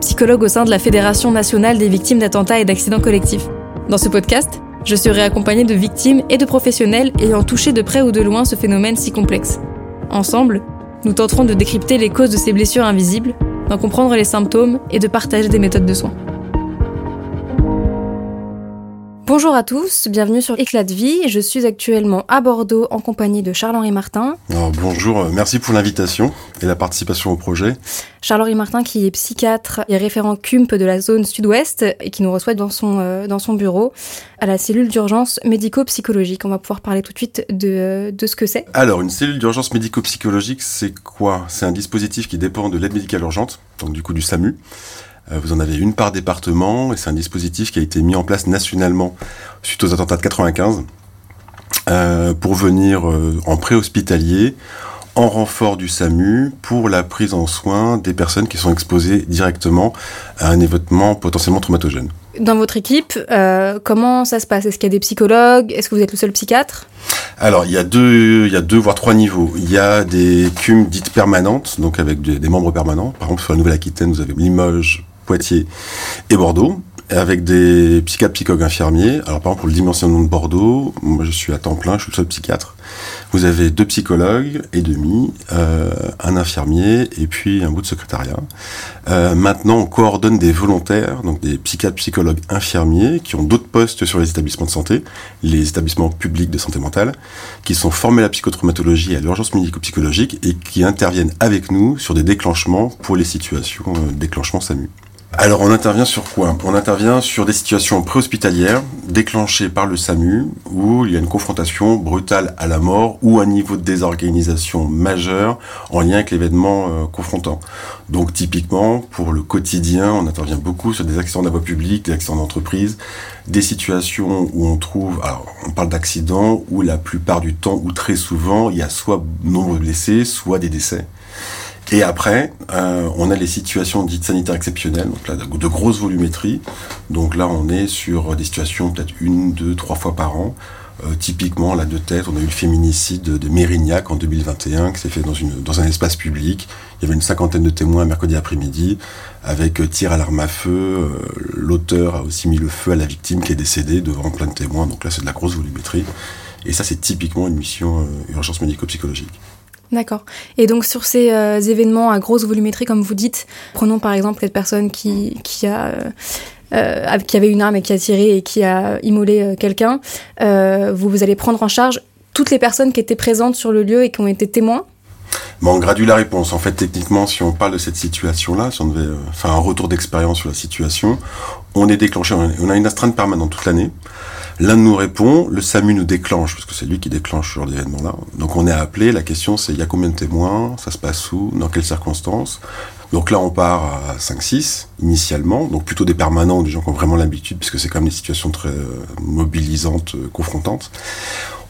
psychologue au sein de la Fédération nationale des victimes d'attentats et d'accidents collectifs. Dans ce podcast, je serai accompagnée de victimes et de professionnels ayant touché de près ou de loin ce phénomène si complexe. Ensemble, nous tenterons de décrypter les causes de ces blessures invisibles, d'en comprendre les symptômes et de partager des méthodes de soins. Bonjour à tous, bienvenue sur Éclat de vie. Je suis actuellement à Bordeaux en compagnie de Charles-Henri Martin. bonjour, merci pour l'invitation et la participation au projet. Charles-Henri Martin qui est psychiatre et référent CUMP de la zone sud-ouest et qui nous reçoit dans son, euh, dans son bureau à la cellule d'urgence médico-psychologique. On va pouvoir parler tout de suite de, de ce que c'est. Alors, une cellule d'urgence médico-psychologique, c'est quoi? C'est un dispositif qui dépend de l'aide médicale urgente, donc du coup du SAMU. Euh, vous en avez une par département et c'est un dispositif qui a été mis en place nationalement suite aux attentats de 95 euh, pour venir euh, en préhospitalier en renfort du SAMU pour la prise en soin des personnes qui sont exposées directement à un événement potentiellement traumatogène. Dans votre équipe, comment ça se passe? Est-ce qu'il y a des psychologues? Est-ce que vous êtes le seul psychiatre? Alors, il y a deux, il y a deux voire trois niveaux. Il y a des CUM dites permanentes, donc avec des, des membres permanents. Par exemple, sur la Nouvelle-Aquitaine, vous avez Limoges, Poitiers et Bordeaux avec des psychiatres, psychologues infirmiers. Alors par exemple pour le dimensionnement de Bordeaux, moi je suis à temps plein, je suis le seul psychiatre. Vous avez deux psychologues et demi, euh, un infirmier et puis un bout de secrétariat. Euh, maintenant on coordonne des volontaires, donc des psychiatres, psychologues, infirmiers qui ont d'autres postes sur les établissements de santé, les établissements publics de santé mentale, qui sont formés à la psychotraumatologie et à l'urgence médico-psychologique et qui interviennent avec nous sur des déclenchements pour les situations euh, déclenchement SAMU. Alors on intervient sur quoi? On intervient sur des situations préhospitalières déclenchées par le SAMU où il y a une confrontation brutale à la mort ou un niveau de désorganisation majeur en lien avec l'événement euh, confrontant. Donc typiquement pour le quotidien, on intervient beaucoup sur des accidents de la voie publique, des accidents d'entreprise, des situations où on trouve, alors on parle d'accidents où la plupart du temps ou très souvent il y a soit nombre de blessés, soit des décès. Et après, euh, on a les situations dites sanitaires exceptionnelles, donc là, de grosses volumétries. Donc là, on est sur des situations peut-être une, deux, trois fois par an. Euh, typiquement, là, de tête, on a eu le féminicide de Mérignac en 2021, qui s'est fait dans un espace public. Il y avait une cinquantaine de témoins mercredi après-midi, avec euh, tir à l'arme à feu. L'auteur a aussi mis le feu à la victime qui est décédée devant plein de témoins. Donc là, c'est de la grosse volumétrie. Et ça, c'est typiquement une mission urgence médico-psychologique. D'accord. Et donc sur ces euh, événements à grosse volumétrie, comme vous dites, prenons par exemple cette personne qui, a... Euh, euh, qui avait une arme et qui a tiré et qui a immolé quelqu'un, vous, vous allez prendre en charge toutes les personnes qui étaient présentes sur le lieu et qui ont été témoins? Bon, on gradue la réponse. En fait, techniquement, si on parle de cette situation-là, si on devait faire un retour d'expérience sur la situation, on est déclenché, on a une astreinte permanente toute l'année. L'un de nous répond, le SAMU nous déclenche, parce que c'est lui qui déclenche sur l'événement-là. Donc on est appelé, la question c'est il y a combien de témoins, ça se passe où, dans quelles circonstances? Donc là on part à 5-6 initialement, donc plutôt des permanents, des gens qui ont vraiment l'habitude, puisque c'est quand même des situations très euh, mobilisantes, euh, confrontantes.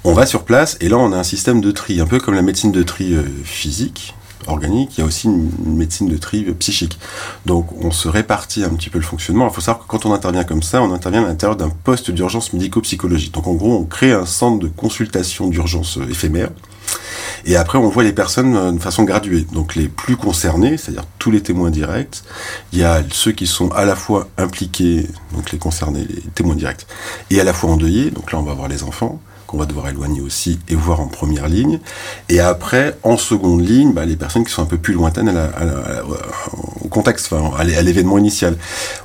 On va sur place et là on a un système de tri, un peu comme la médecine de tri euh, physique, organique, il y a aussi une, médecine de tri psychique. Donc on se répartit un petit peu le fonctionnement. Il faut savoir que quand on intervient comme ça, on intervient à l'intérieur d'un poste d'urgence médico-psychologique. Donc en gros, on crée un centre de consultation d'urgence euh, éphémère. Et après, on voit les personnes euh, de façon graduée. Donc les plus concernés, c'est-à-dire tous les témoins directs. Il y a ceux qui sont à la fois impliqués, donc les concernés, les témoins directs, et à la fois endeuillés. Donc là, on va voir les enfants qu'on va devoir éloigner aussi et voir en première ligne. Et après, en seconde ligne, bah, les personnes qui sont un peu plus lointaines au contexte, enfin, à l'événement initial.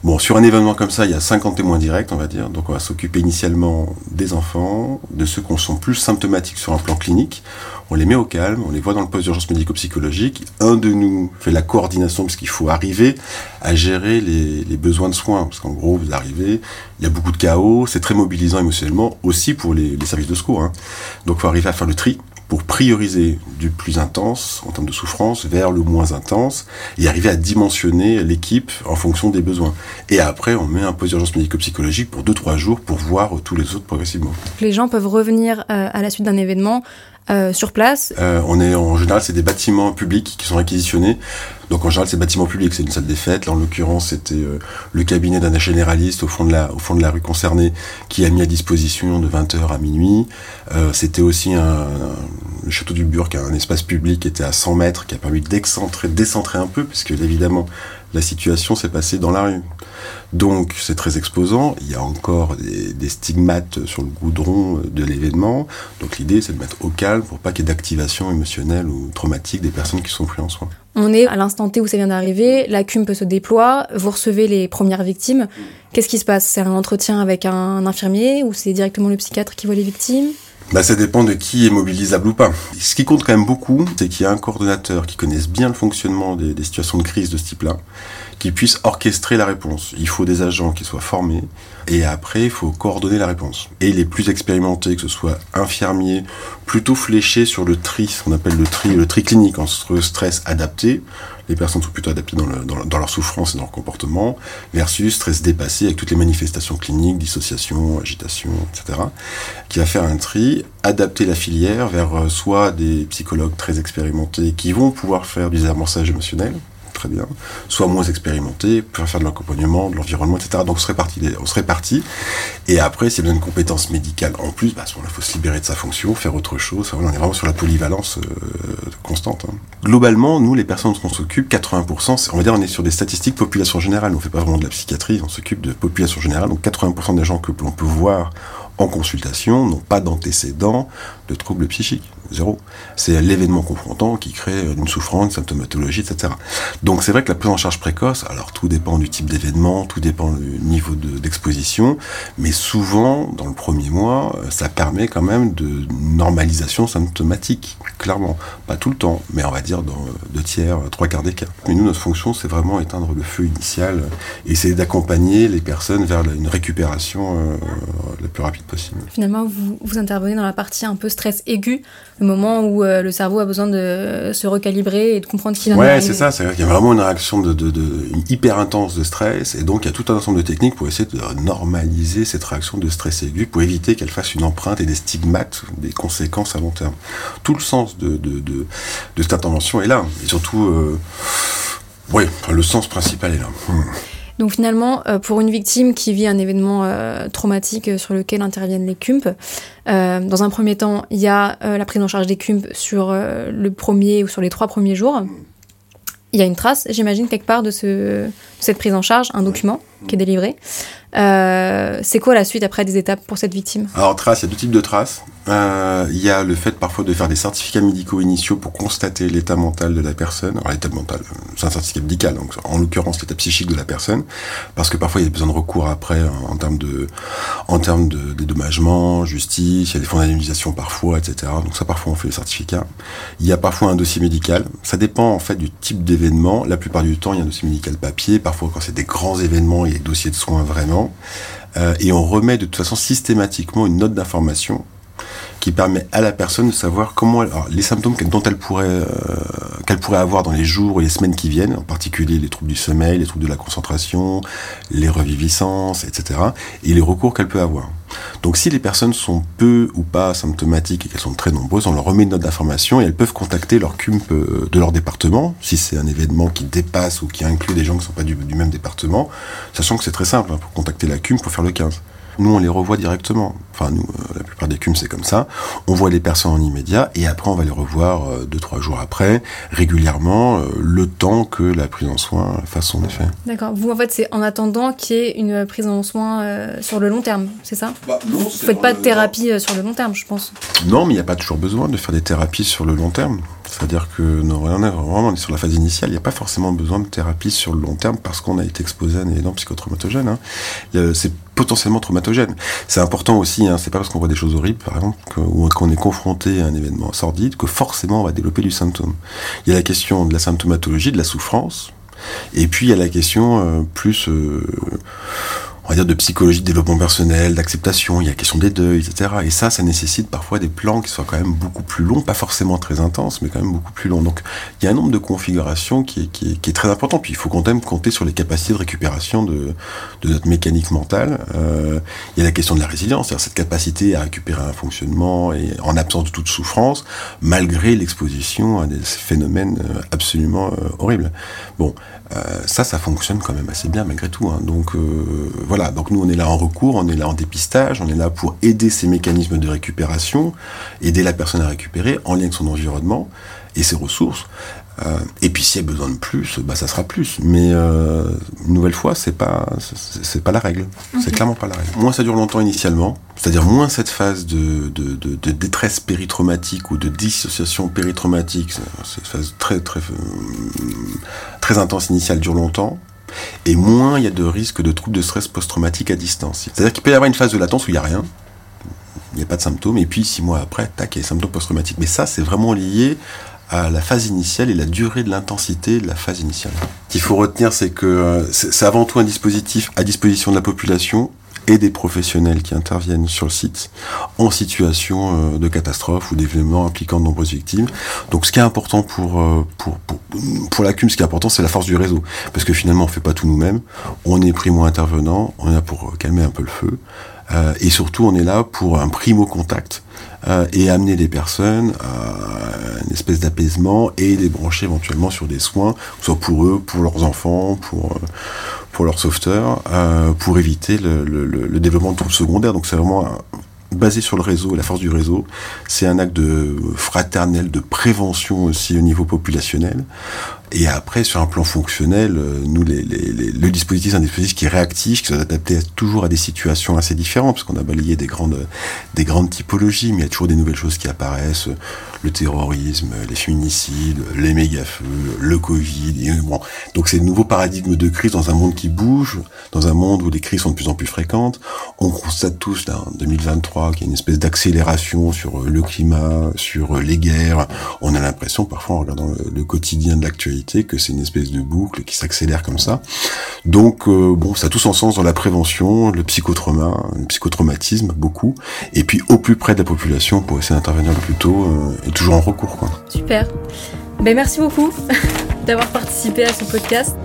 Bon, sur un événement comme ça, il y a 50 témoins directs, on va dire. Donc on va s'occuper initialement des enfants, de ceux qui sont plus symptomatiques sur un plan clinique on les met au calme, on les voit dans le poste d'urgence médico-psychologique. Un de nous fait la coordination parce qu'il faut arriver à gérer les, besoins de soins. Parce qu'en gros, vous arrivez, il y a beaucoup de chaos, c'est très mobilisant émotionnellement, aussi pour les, services de secours. Hein. Donc faut arriver à faire le tri pour prioriser du plus intense en termes de souffrance vers le moins intense et arriver à dimensionner l'équipe en fonction des besoins. Et après, on met un poste d'urgence médico-psychologique pour 2-3 jours pour voir tous les autres progressivement. Les gens peuvent revenir euh, à la suite d'un événement euh, sur place euh, On est en général, c'est des bâtiments publics qui sont réquisitionnés. Donc en général, c'est bâtiments publics, c'est une salle des fêtes. Là, en l'occurrence, c'était euh, le cabinet d'un généraliste au fond de la, rue concernée qui a mis à disposition de 20h à minuit. C'était aussi le château du Burg, un espace public qui était à 100 mètres, qui a permis d'excentrer, décentrer un peu, puisque évidemment, la situation s'est passée dans la rue. Donc c'est très exposant, il y a encore des, stigmates sur le goudron de l'événement, donc l'idée c'est de mettre au calme pour pas qu'il y ait d'activation émotionnelle ou traumatique des personnes qui sont pris en soins. On est à l'instant T où ça vient d'arriver, la CUMP se déploie, vous recevez les premières victimes. Qu'est-ce qui se passe? C'est un entretien avec un infirmier ou c'est directement le psychiatre qui voit les victimes? Bah, ça dépend de qui est mobilisable ou pas. Ce qui compte quand même beaucoup, c'est qu'il y a un coordonnateur qui connaisse bien le fonctionnement des, des situations de crise de ce type-là, qui puisse orchestrer la réponse. Il faut des agents qui soient formés, et après, il faut coordonner la réponse. Et les plus expérimentés, que ce soit infirmiers, plutôt fléchés sur le tri, ce qu'on appelle le tri, le tri clinique entre stress adapté, les personnes sont plutôt adaptées dans, dans, leur souffrance et dans leur comportement, versus stress dépassé avec toutes les manifestations cliniques, dissociation, agitation, etc., qui va faire un tri, adapter la filière vers euh, soit des psychologues très expérimentés qui vont pouvoir faire du désamorçage émotionnel, bien, soit moins expérimentés, pour faire de l'accompagnement, de l'environnement, etc. Donc on serait parti, on serait parti. Et après, s'il y a besoin de compétences médicales en plus, bah, il faut se libérer de sa fonction, faire autre chose. on est vraiment sur la polyvalence euh, constante. Hein. Globalement, nous, les personnes dont on s'occupe, 80%, on va dire, on est sur des statistiques population générale. On fait pas vraiment de la psychiatrie, on s'occupe de population générale. Donc 80% des gens que l'on peut voir en consultation n'ont pas d'antécédents de troubles psychiques. Zéro. C'est l'événement confrontant qui crée une souffrance, une symptomatologie, etc. Donc c'est vrai que la prise en charge précoce, alors tout dépend du type d'événement, tout dépend du niveau d'exposition, mais souvent, dans le premier mois, ça permet quand même de normalisation symptomatique, clairement. Pas tout le temps, mais on va dire dans deux tiers, trois quarts des cas. Mais nous, notre fonction, c'est vraiment éteindre le feu initial et essayer d'accompagner les personnes vers une récupération euh, la plus rapide possible. Finalement, vous, vous intervenez dans la partie un peu stress aigu, le moment où euh, le cerveau a besoin de se recalibrer et de comprendre qu'il en Ouais, c'est ça. C'est qu'il y a vraiment une réaction de, de, hyper intense de stress, et donc il y a tout un ensemble de techniques pour essayer de normaliser cette réaction de stress aigu, pour éviter qu'elle fasse une empreinte et des stigmates, des conséquences à long terme. Tout le sens de, de, de, cette intervention est là, et surtout, euh, oui, le sens principal est là. Hmm. Donc finalement, euh, pour une victime qui vit un événement euh, traumatique sur lequel interviennent les CUMP, euh, dans un premier temps, il y a la prise en charge des CUMP sur le premier ou sur les trois premiers jours. Il y a une trace, j'imagine, quelque part de, ce, de cette prise en charge, un document qui est délivré. Euh, c'est quoi la suite après des étapes pour cette victime? Alors, traces, il y a deux types de traces. Euh, il y a le fait parfois de faire des certificats médicaux initiaux pour constater l'état mental de la personne. Alors, l'état mental, c'est un certificat médical, donc en l'occurrence l'état psychique de la personne, parce que parfois il y a besoin de recours après en, termes de, en termes de dédommagement, justice, il y a des fonds d'indemnisation parfois, etc. Donc ça, parfois on fait les certificats. Il y a parfois un dossier médical. Ça dépend en fait du type d'événement. La plupart du temps, il y a un dossier médical papier. Parfois, quand c'est des grands événements, a des dossiers de soins vraiment. Euh, et on remet de toute façon systématiquement une note d'information qui permet à la personne de savoir comment les symptômes dont elle pourrait euh, qu'elle pourrait avoir dans les jours et les semaines qui viennent, en particulier les troubles du sommeil, les troubles de la concentration, les reviviscences, etc. et les recours qu'elle peut avoir. Donc si les personnes sont peu ou pas symptomatiques et qu'elles sont très nombreuses, on leur remet une note d'information et elles peuvent contacter leur CUMP euh, de leur département, si c'est un événement qui dépasse ou qui inclut des gens qui ne sont pas du, même département, sachant que c'est très simple, hein, pour contacter la CUMP, pour faire le 15. Nous, on les revoit directement. Enfin, nous, euh, la plupart des CUM, c'est comme ça. On voit les personnes en immédiat et après, on va les revoir euh, deux, trois jours après, régulièrement, euh, le temps que la prise en soin fasse son effet. D'accord. Vous, en fait, c'est en attendant qu'il y ait une prise en soin sur le long terme, c'est ça? Bah, non, Vous ne faites pas de thérapie sur le long terme, je pense. Non, mais il n'y a pas toujours besoin de faire des thérapies sur le long terme. C'est-à-dire que non, on est vraiment on est sur la phase initiale, il n'y a pas forcément besoin de thérapie sur le long terme parce qu'on a été exposé à un événement psychotraumatogène. Hein. C'est potentiellement traumatogène. C'est important aussi, hein, c'est pas parce qu'on voit des choses horribles, par exemple, ou qu'on est confronté à un événement sordide, que forcément on va développer du symptôme. Il y a la question de la symptomatologie, de la souffrance, et puis il y a la question euh, plus... Euh, on va dire, de psychologie, de développement personnel, d'acceptation, il y a la question des deuils, etc. Et ça, ça nécessite parfois des plans qui soient quand même beaucoup plus longs, pas forcément très intenses, mais quand même beaucoup plus longs. Donc, il y a un nombre de configurations qui est, qui est, très important. Puis, il faut quand même compter sur les capacités de récupération de, de notre mécanique mentale. Euh, il y a la question de la résilience, c'est-à-dire cette capacité à récupérer un fonctionnement et en absence de toute souffrance, malgré l'exposition à des phénomènes euh, absolument euh, horribles. Bon, ça, ça fonctionne quand même assez bien malgré tout. Hein. Donc voilà, donc nous on est là en recours, on est là en dépistage, on est là pour aider ces mécanismes de récupération, aider la personne à récupérer en lien avec son environnement et ses ressources. Euh, et puis s'il y a besoin de plus, bah ça sera plus. Mais euh, une nouvelle fois, c'est pas c'est pas la règle. C'est clairement pas la règle. Moins ça dure longtemps initialement, c'est-à-dire moins cette phase de, de, de, de détresse péritraumatique ou de dissociation péritraumatique, cette phase très très euh, très intense initiale dure longtemps. Et moins il y a de risques de troubles de stress post-traumatique à distance. C'est-à-dire qu'il peut y avoir une phase de latence où il n'y a rien, il n'y a pas de symptômes, et puis six mois après, tac, il y a les symptômes post-traumatiques. Mais ça, c'est vraiment lié à la phase initiale et la durée de l'intensité de la phase initiale. Ce qu'il faut retenir, c'est que euh, c'est avant tout un dispositif à disposition de la population et des professionnels qui interviennent sur le site en situation euh, de catastrophe ou d'événements impliquant de nombreuses victimes. Donc ce qui est important pour, euh, pour, pour, pour la CUM, ce qui est important, c'est la force du réseau. Parce que finalement, on fait pas tout nous-mêmes. On est primo-intervenant, on est là pour calmer un peu le feu. Euh, et surtout, on est là pour un primo contact euh, et amener des personnes à une espèce d'apaisement et les brancher éventuellement sur des soins, soit pour eux, pour leurs enfants, pour euh, pour leurs sauveteurs, euh, pour éviter le, développement de troubles secondaires. Donc c'est vraiment basé sur le réseau, la force du réseau. C'est un acte de fraternel, de prévention aussi au niveau populationnel. Et après, sur un plan fonctionnel, euh, nous, le dispositif, c'est un dispositif qui est réactif, qui s'adapte toujours à des situations assez différentes, parce qu'on a balayé des grandes, des grandes typologies, mais il y a toujours des nouvelles choses qui apparaissent. Le terrorisme, les féminicides, les méga-feux, le Covid. Donc c'est de nouveaux paradigmes de crise dans un monde qui bouge, dans un monde où les crises sont de plus en plus fréquentes. On constate tous, là, en 2023, qu'il y a une espèce d'accélération sur le climat, sur les guerres. On a l'impression, parfois, en regardant le, le quotidien de l'actualité, que c'est une espèce de boucle qui s'accélère comme ça. Donc euh, bon, ça a tout son sens dans la prévention, le psychotrauma, le psychotraumatisme, beaucoup, et puis au plus près de la population pour essayer d'intervenir le plus tôt euh, et toujours en recours. Quoi. Super. Ben merci beaucoup d'avoir participé à ce podcast.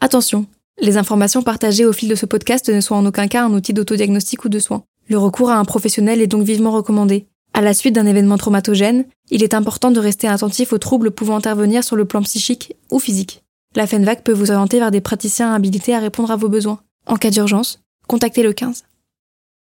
Attention, les informations partagées au fil de ce podcast ne sont en aucun cas un outil d'autodiagnostic ou de soins. Le recours à un professionnel est donc vivement recommandé. À la suite d'un événement traumatogène, il est important de rester attentif aux troubles pouvant intervenir sur le plan psychique ou physique. La FENVAC peut vous orienter vers des praticiens habilités à répondre à vos besoins. En cas d'urgence, contactez le 15.